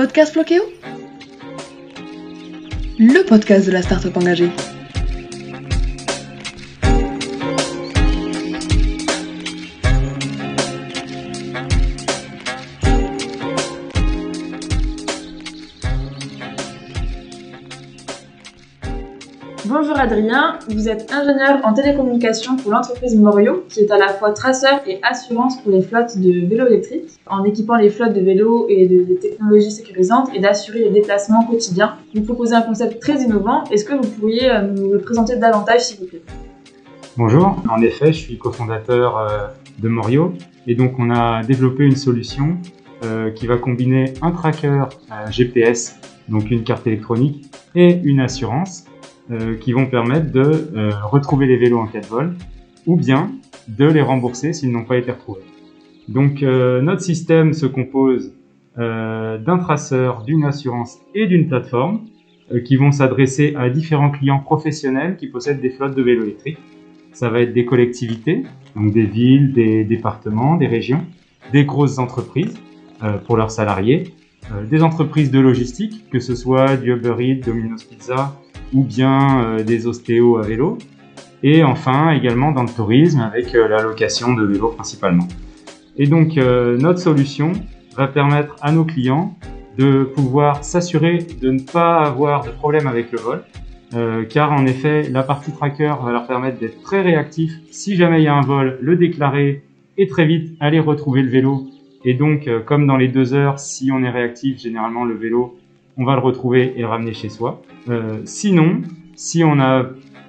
Podcast Floqueo Le podcast de la start-up engagée. Bonjour Adrien, vous êtes ingénieur en télécommunication pour l'entreprise Morio, qui est à la fois traceur et assurance pour les flottes de vélos électriques, en équipant les flottes de vélos et de, des technologies sécurisantes et d'assurer les déplacements quotidiens. Vous proposez un concept très innovant, est-ce que vous pourriez euh, nous le présenter davantage s'il vous plaît? Bonjour, en effet, je suis cofondateur euh, de Morio et donc on a développé une solution euh, qui va combiner un tracker GPS, donc une carte électronique, et une assurance euh, qui vont permettre de euh, retrouver les vélos en cas de vol ou bien de les rembourser s'ils n'ont pas été retrouvés. Donc euh, notre système se compose d'un traceur, d'une assurance et d'une plateforme qui vont s'adresser à différents clients professionnels qui possèdent des flottes de vélos électriques. Ça va être des collectivités, donc des villes, des départements, des régions, des grosses entreprises pour leurs salariés, des entreprises de logistique, que ce soit du Uber Eats, Domino's Pizza, ou bien euh, des ostéos à vélo. Et enfin, également dans le tourisme avec euh, la location de vélos principalement. Et donc, euh, notre solution va permettre à nos clients de pouvoir s'assurer de ne pas avoir de problème avec le vol, euh, car en effet, la partie tracker va leur permettre d'être très réactifs. Si jamais il y a un vol, le déclarer et très vite aller retrouver le vélo. Et donc, euh, comme dans les deux heures, si on est réactif, généralement le vélo on va le retrouver et le ramener chez soi. Euh, sinon, si on a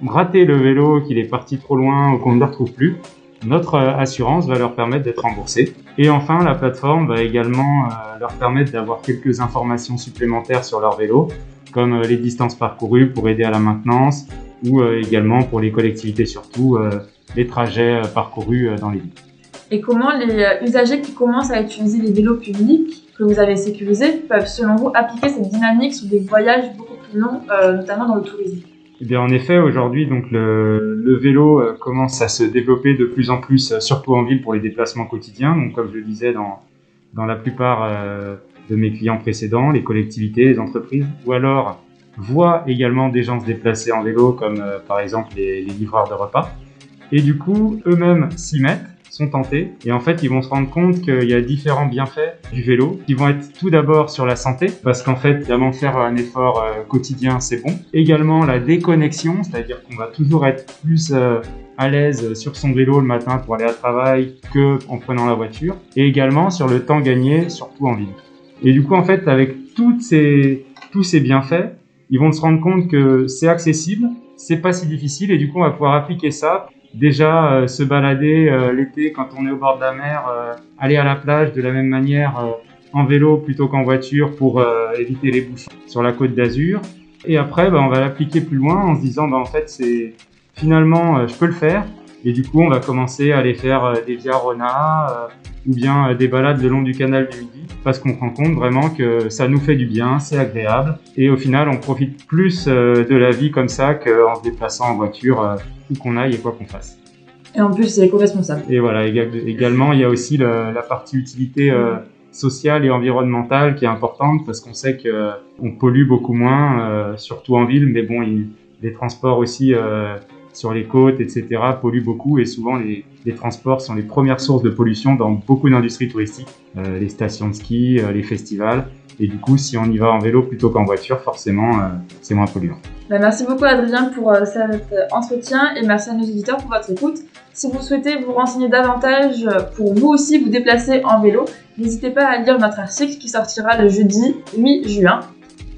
raté le vélo, qu'il est parti trop loin ou qu'on ne le retrouve plus, notre euh, assurance va leur permettre d'être remboursé. Et enfin, la plateforme va également euh, leur permettre d'avoir quelques informations supplémentaires sur leur vélo, comme les distances parcourues pour aider à la maintenance, ou également pour les collectivités surtout, les trajets parcourus dans les villes. Et comment les usagers qui commencent à utiliser les vélos publics vous avez sécurisés peuvent, selon vous, appliquer cette dynamique sur des voyages beaucoup plus longs, euh, notamment dans le tourisme Eh bien, en effet, aujourd'hui, donc le, vélo euh, commence à se développer de plus en plus, euh, surtout en ville pour les déplacements quotidiens. Donc, comme je le disais dans dans la plupart de mes clients précédents, les collectivités, les entreprises, ou alors voient également des gens se déplacer en vélo, comme par exemple les livreurs de repas. Et du coup, eux-mêmes s'y mettent sont tentés. Et en fait ils vont se rendre compte qu'il y a différents bienfaits du vélo. Qui vont être tout d'abord sur la santé parce qu'en fait évidemment faire un effort euh, quotidien c'est bon. Également la déconnexion c'est-à-dire qu'on va toujours être plus euh, à l'aise sur son vélo le matin pour aller à travail que en prenant la voiture. Et également sur le temps gagné surtout en ville. Et du coup en fait avec toutes ces tous ces bienfaits ils vont se rendre compte que c'est accessible c'est pas si difficile et du coup on va pouvoir appliquer ça déjà euh, se balader euh, l'été quand on est au bord de la mer, euh, aller à la plage de la même manière euh, en vélo plutôt qu'en voiture pour euh, éviter les bouchons sur la côte d'Azur. Et après, bah, on va l'appliquer plus loin en se disant, bah, en fait, c'est finalement, euh, je peux le faire. Et du coup, on va commencer à aller faire des via ou bien euh, des balades le long du canal du Midi parce qu'on se rend compte vraiment que ça nous fait du bien, c'est agréable et au final, on profite plus euh, de la vie comme ça qu'en se déplaçant en voiture euh, où qu'on aille et quoi qu'on fasse. Et en plus, c'est éco-responsable. Et voilà, éga- également, il y a aussi la partie utilité euh, sociale et environnementale qui est importante parce qu'on sait que euh, on pollue beaucoup moins, euh, surtout en ville, mais bon, il- les transports aussi euh, sur les côtes, etc., polluent beaucoup et souvent les, transports sont les premières sources de pollution dans beaucoup d'industries touristiques, euh, les stations de ski, euh, les festivals. Et du coup, si on y va en vélo plutôt qu'en voiture, forcément, euh, c'est moins polluant. Bah, merci beaucoup Adrien pour cet entretien et merci à nos auditeurs pour votre écoute. Si vous souhaitez vous renseigner davantage pour vous aussi vous déplacer en vélo, n'hésitez pas à lire notre article qui sortira le jeudi 8 juin.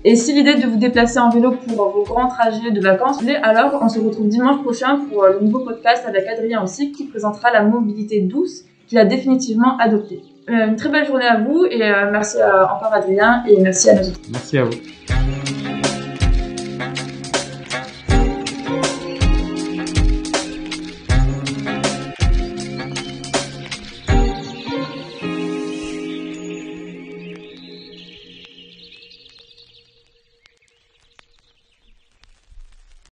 Et si l'idée de vous déplacer en vélo pour vos grands trajets de vacances vous plaît, alors on se retrouve dimanche prochain pour euh, le nouveau podcast avec Adrien aussi qui présentera la mobilité douce qu'il a définitivement adoptée. Euh, une très belle journée à vous et euh, merci encore Adrien et merci à nos auditeurs. Merci à vous.